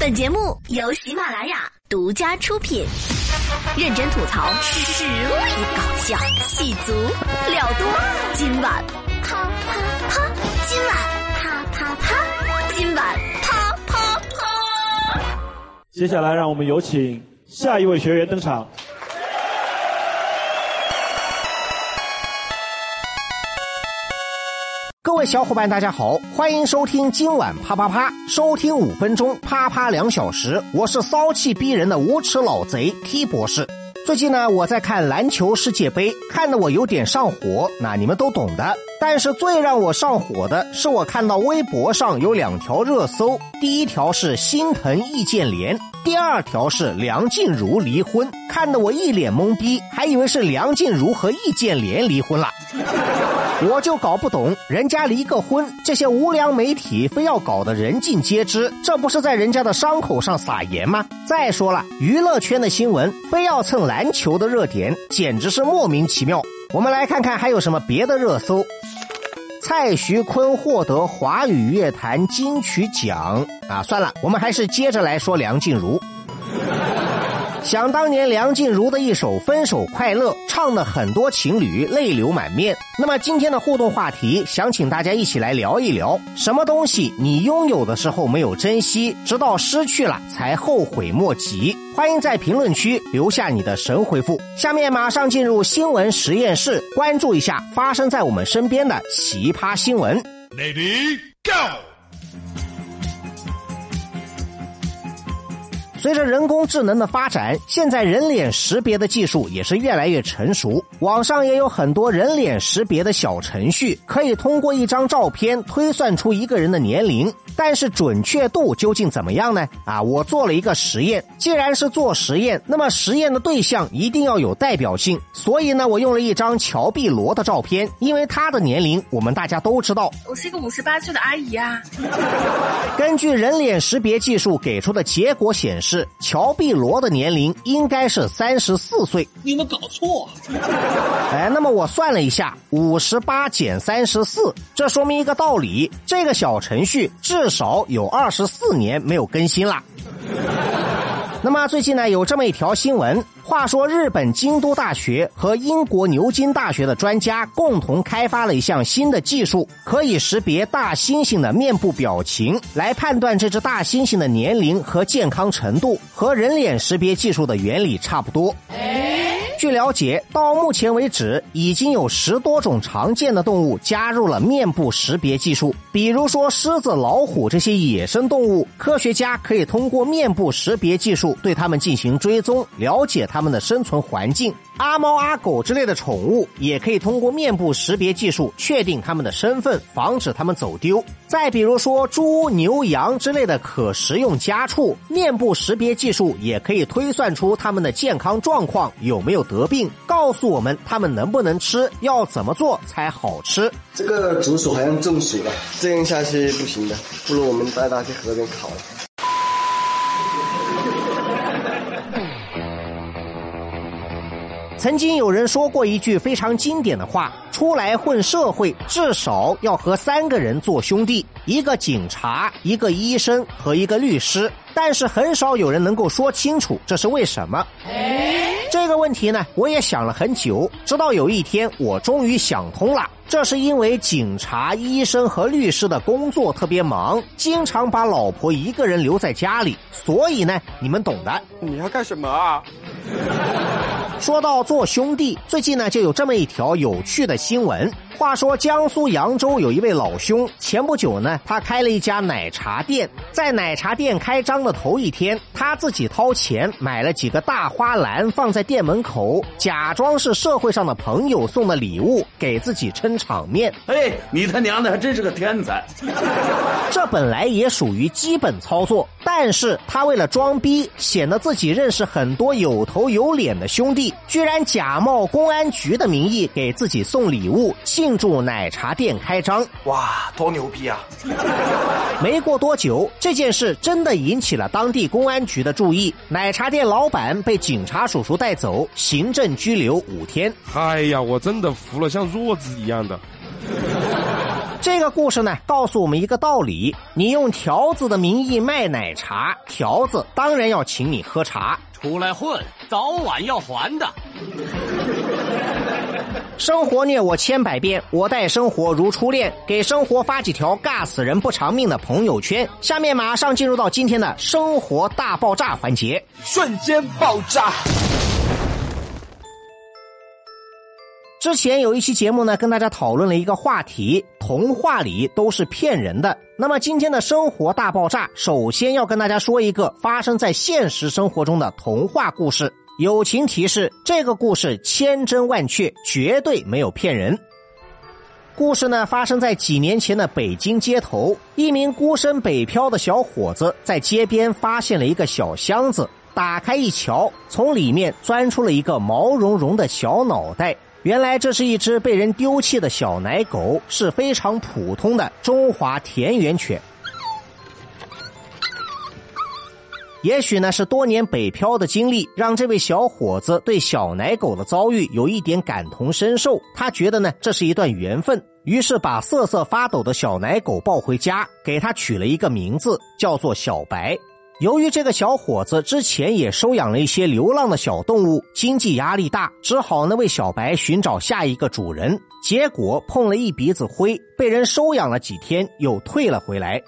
本节目由喜马拉雅独家出品，认真吐槽，实力搞笑，气足料多。今晚啪啪啪，今晚啪啪啪，今晚啪啪啪。接下来，让我们有请下一位学员登场。各位小伙伴，大家好，欢迎收听今晚啪啪啪，收听五分钟，啪啪两小时。我是骚气逼人的无耻老贼 T 博士。最近呢，我在看篮球世界杯，看得我有点上火，那你们都懂的。但是最让我上火的是，我看到微博上有两条热搜，第一条是心疼易建联，第二条是梁静茹离婚，看得我一脸懵逼，还以为是梁静茹和易建联离婚了。我就搞不懂，人家离个婚，这些无良媒体非要搞得人尽皆知，这不是在人家的伤口上撒盐吗？再说了，娱乐圈的新闻非要蹭篮球的热点，简直是莫名其妙。我们来看看还有什么别的热搜。蔡徐坤获得华语乐坛金曲奖啊！算了，我们还是接着来说梁静茹。想当年，梁静茹的一首《分手快乐》唱的很多情侣泪流满面。那么今天的互动话题，想请大家一起来聊一聊：什么东西你拥有的时候没有珍惜，直到失去了才后悔莫及？欢迎在评论区留下你的神回复。下面马上进入新闻实验室，关注一下发生在我们身边的奇葩新闻。Lady Go。随着人工智能的发展，现在人脸识别的技术也是越来越成熟。网上也有很多人脸识别的小程序，可以通过一张照片推算出一个人的年龄。但是准确度究竟怎么样呢？啊，我做了一个实验。既然是做实验，那么实验的对象一定要有代表性。所以呢，我用了一张乔碧罗的照片，因为她的年龄我们大家都知道。我是一个五十八岁的阿姨啊。根据人脸识别技术给出的结果显示。是乔碧罗的年龄应该是三十四岁，你们搞错。哎，那么我算了一下，五十八减三十四，这说明一个道理：这个小程序至少有二十四年没有更新了。那么最近呢，有这么一条新闻。话说，日本京都大学和英国牛津大学的专家共同开发了一项新的技术，可以识别大猩猩的面部表情，来判断这只大猩猩的年龄和健康程度，和人脸识别技术的原理差不多。据了解，到目前为止，已经有十多种常见的动物加入了面部识别技术。比如说，狮子、老虎这些野生动物，科学家可以通过面部识别技术对它们进行追踪，了解它们的生存环境。阿猫阿狗之类的宠物，也可以通过面部识别技术确定它们的身份，防止它们走丢。再比如说，猪、牛、羊之类的可食用家畜，面部识别技术也可以推算出它们的健康状况有没有。得病，告诉我们他们能不能吃，要怎么做才好吃。这个竹鼠好像中暑了，这样下去不行的，不如我们带它去河边烤了。曾经有人说过一句非常经典的话：出来混社会，至少要和三个人做兄弟，一个警察，一个医生和一个律师。但是很少有人能够说清楚这是为什么。这个问题呢，我也想了很久，直到有一天我终于想通了。这是因为警察、医生和律师的工作特别忙，经常把老婆一个人留在家里，所以呢，你们懂的。你要干什么啊？说到做兄弟，最近呢就有这么一条有趣的新闻。话说江苏扬州有一位老兄，前不久呢，他开了一家奶茶店。在奶茶店开张的头一天，他自己掏钱买了几个大花篮，放在店门口，假装是社会上的朋友送的礼物，给自己撑场面。哎，你他娘的还真是个天才！这本来也属于基本操作，但是他为了装逼，显得自己认识很多有头有脸的兄弟，居然假冒公安局的名义给自己送礼物，庆。庆祝奶茶店开张，哇，多牛逼啊！没过多久，这件事真的引起了当地公安局的注意，奶茶店老板被警察叔叔带走，行政拘留五天。哎呀，我真的服了，像弱智一样的。这个故事呢，告诉我们一个道理：你用条子的名义卖奶茶，条子当然要请你喝茶。出来混，早晚要还的。生活虐我千百遍，我待生活如初恋。给生活发几条尬死人不偿命的朋友圈。下面马上进入到今天的生活大爆炸环节，瞬间爆炸。之前有一期节目呢，跟大家讨论了一个话题：童话里都是骗人的。那么今天的生活大爆炸，首先要跟大家说一个发生在现实生活中的童话故事。友情提示：这个故事千真万确，绝对没有骗人。故事呢，发生在几年前的北京街头，一名孤身北漂的小伙子在街边发现了一个小箱子，打开一瞧，从里面钻出了一个毛茸茸的小脑袋。原来这是一只被人丢弃的小奶狗，是非常普通的中华田园犬。也许呢是多年北漂的经历，让这位小伙子对小奶狗的遭遇有一点感同身受。他觉得呢这是一段缘分，于是把瑟瑟发抖的小奶狗抱回家，给他取了一个名字，叫做小白。由于这个小伙子之前也收养了一些流浪的小动物，经济压力大，只好呢为小白寻找下一个主人。结果碰了一鼻子灰，被人收养了几天，又退了回来。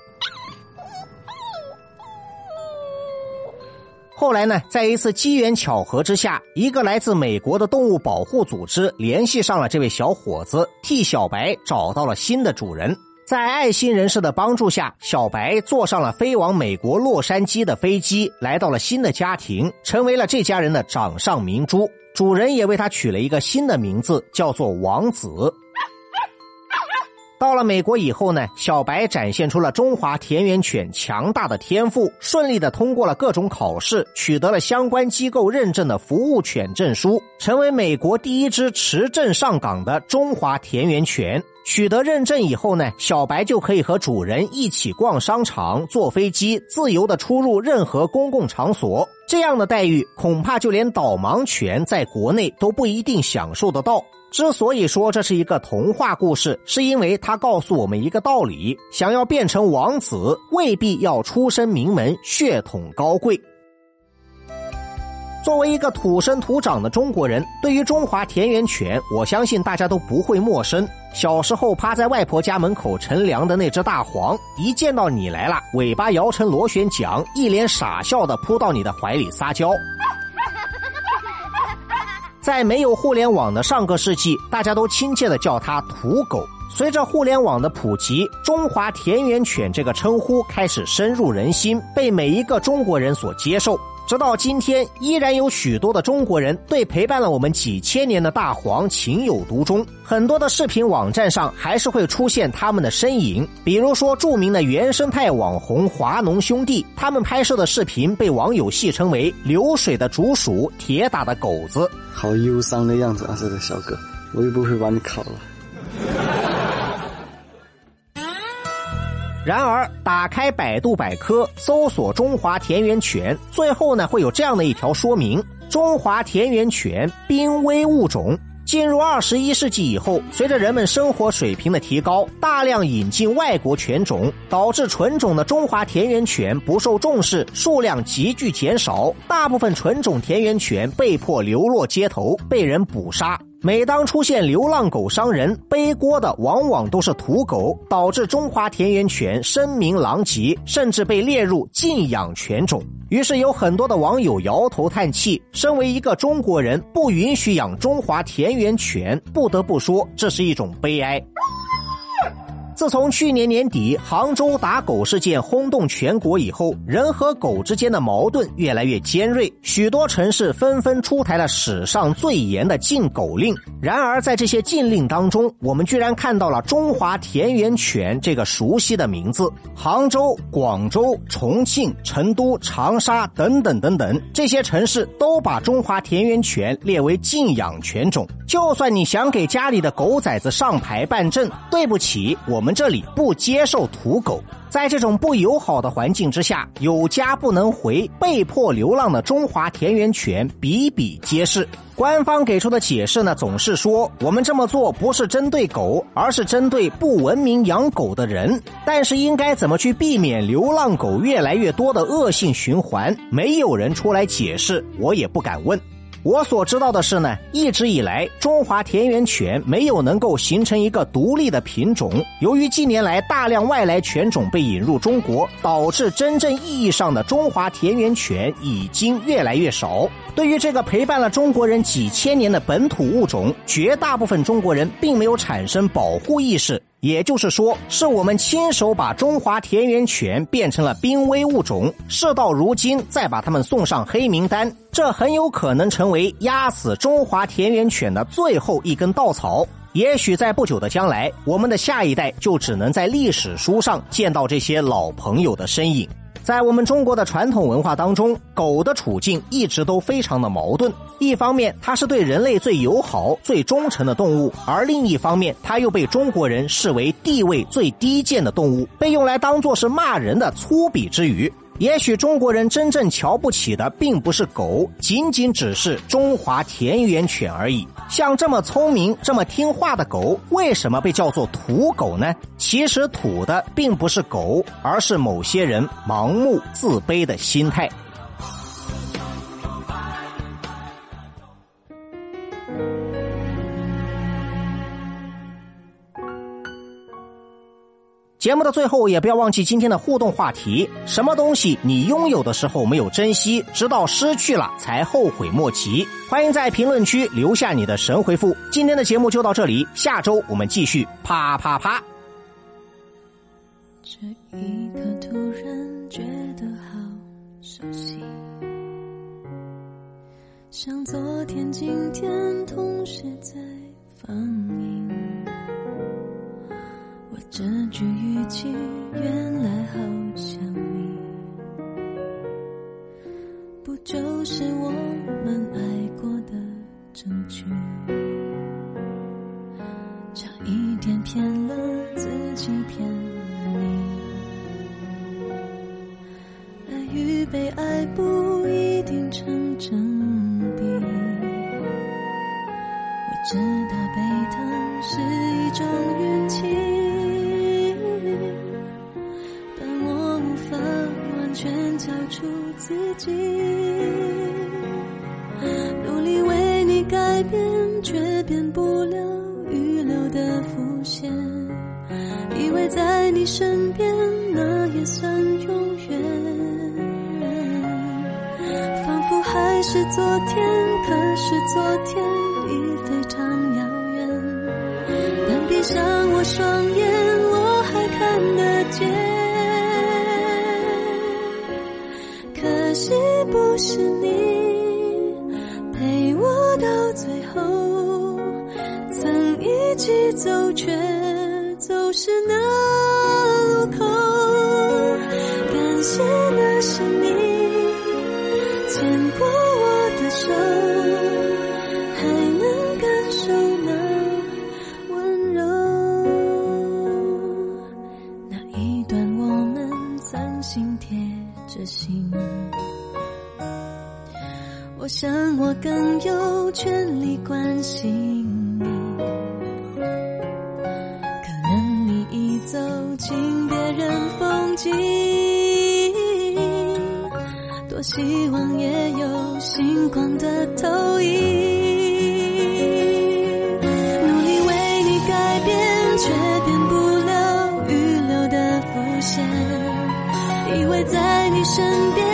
后来呢，在一次机缘巧合之下，一个来自美国的动物保护组织联系上了这位小伙子，替小白找到了新的主人。在爱心人士的帮助下，小白坐上了飞往美国洛杉矶的飞机，来到了新的家庭，成为了这家人的掌上明珠。主人也为他取了一个新的名字，叫做王子。到了美国以后呢，小白展现出了中华田园犬强大的天赋，顺利的通过了各种考试，取得了相关机构认证的服务犬证书，成为美国第一只持证上岗的中华田园犬。取得认证以后呢，小白就可以和主人一起逛商场、坐飞机，自由的出入任何公共场所。这样的待遇，恐怕就连导盲犬在国内都不一定享受得到。之所以说这是一个童话故事，是因为它告诉我们一个道理：想要变成王子，未必要出身名门、血统高贵。作为一个土生土长的中国人，对于中华田园犬，我相信大家都不会陌生。小时候趴在外婆家门口乘凉的那只大黄，一见到你来了，尾巴摇成螺旋桨，一脸傻笑的扑到你的怀里撒娇。在没有互联网的上个世纪，大家都亲切的叫它土狗。随着互联网的普及，中华田园犬这个称呼开始深入人心，被每一个中国人所接受。直到今天，依然有许多的中国人对陪伴了我们几千年的大黄情有独钟。很多的视频网站上还是会出现他们的身影，比如说著名的原生态网红华农兄弟，他们拍摄的视频被网友戏称为“流水的竹鼠，铁打的狗子”。好忧伤的样子啊，这个小哥，我又不会把你烤了。然而，打开百度百科，搜索“中华田园犬”，最后呢会有这样的一条说明：中华田园犬濒危物种。进入二十一世纪以后，随着人们生活水平的提高，大量引进外国犬种，导致纯种的中华田园犬不受重视，数量急剧减少。大部分纯种田园犬被迫流落街头，被人捕杀。每当出现流浪狗伤人，背锅的往往都是土狗，导致中华田园犬声名狼藉，甚至被列入禁养犬种。于是有很多的网友摇头叹气：，身为一个中国人，不允许养中华田园犬，不得不说，这是一种悲哀。自从去年年底杭州打狗事件轰动全国以后，人和狗之间的矛盾越来越尖锐，许多城市纷纷出台了史上最严的禁狗令。然而，在这些禁令当中，我们居然看到了中华田园犬这个熟悉的名字。杭州、广州、重庆、成都、长沙等等等等，这些城市都把中华田园犬列为禁养犬种。就算你想给家里的狗崽子上牌办证，对不起，我。我们这里不接受土狗。在这种不友好的环境之下，有家不能回，被迫流浪的中华田园犬比比皆是。官方给出的解释呢，总是说我们这么做不是针对狗，而是针对不文明养狗的人。但是应该怎么去避免流浪狗越来越多的恶性循环，没有人出来解释，我也不敢问。我所知道的是呢，一直以来中华田园犬没有能够形成一个独立的品种。由于近年来大量外来犬种被引入中国，导致真正意义上的中华田园犬已经越来越少。对于这个陪伴了中国人几千年的本土物种，绝大部分中国人并没有产生保护意识。也就是说，是我们亲手把中华田园犬变成了濒危物种，事到如今再把它们送上黑名单，这很有可能成为压死中华田园犬的最后一根稻草。也许在不久的将来，我们的下一代就只能在历史书上见到这些老朋友的身影。在我们中国的传统文化当中，狗的处境一直都非常的矛盾。一方面，它是对人类最友好、最忠诚的动物；而另一方面，它又被中国人视为地位最低贱的动物，被用来当做是骂人的粗鄙之语。也许中国人真正瞧不起的，并不是狗，仅仅只是中华田园犬而已。像这么聪明、这么听话的狗，为什么被叫做土狗呢？其实土的并不是狗，而是某些人盲目自卑的心态。节目的最后，也不要忘记今天的互动话题：什么东西你拥有的时候没有珍惜，直到失去了才后悔莫及？欢迎在评论区留下你的神回复。今天的节目就到这里，下周我们继续啪啪啪。这一刻突然觉得好熟悉，像昨天、今天同时在放映。这句语气原来好像你，不就是我们爱过的证据？差一点骗了自己，骗了你。爱与被爱不一定成正却变不了预留的伏线。以为在你身边，那也算永远。仿佛还是昨天，可是昨天已非常遥远。但闭上我双眼，我还看得见。可惜不是你陪我到最后，走，却走失那路口。感谢那是你牵过我的手，还能感受那温柔。那一段我们曾心贴着心。我想，我更有权利关心你。走进别人风景，多希望也有星光的投影。努力为你改变，却变不了预留的伏线。以为在你身边。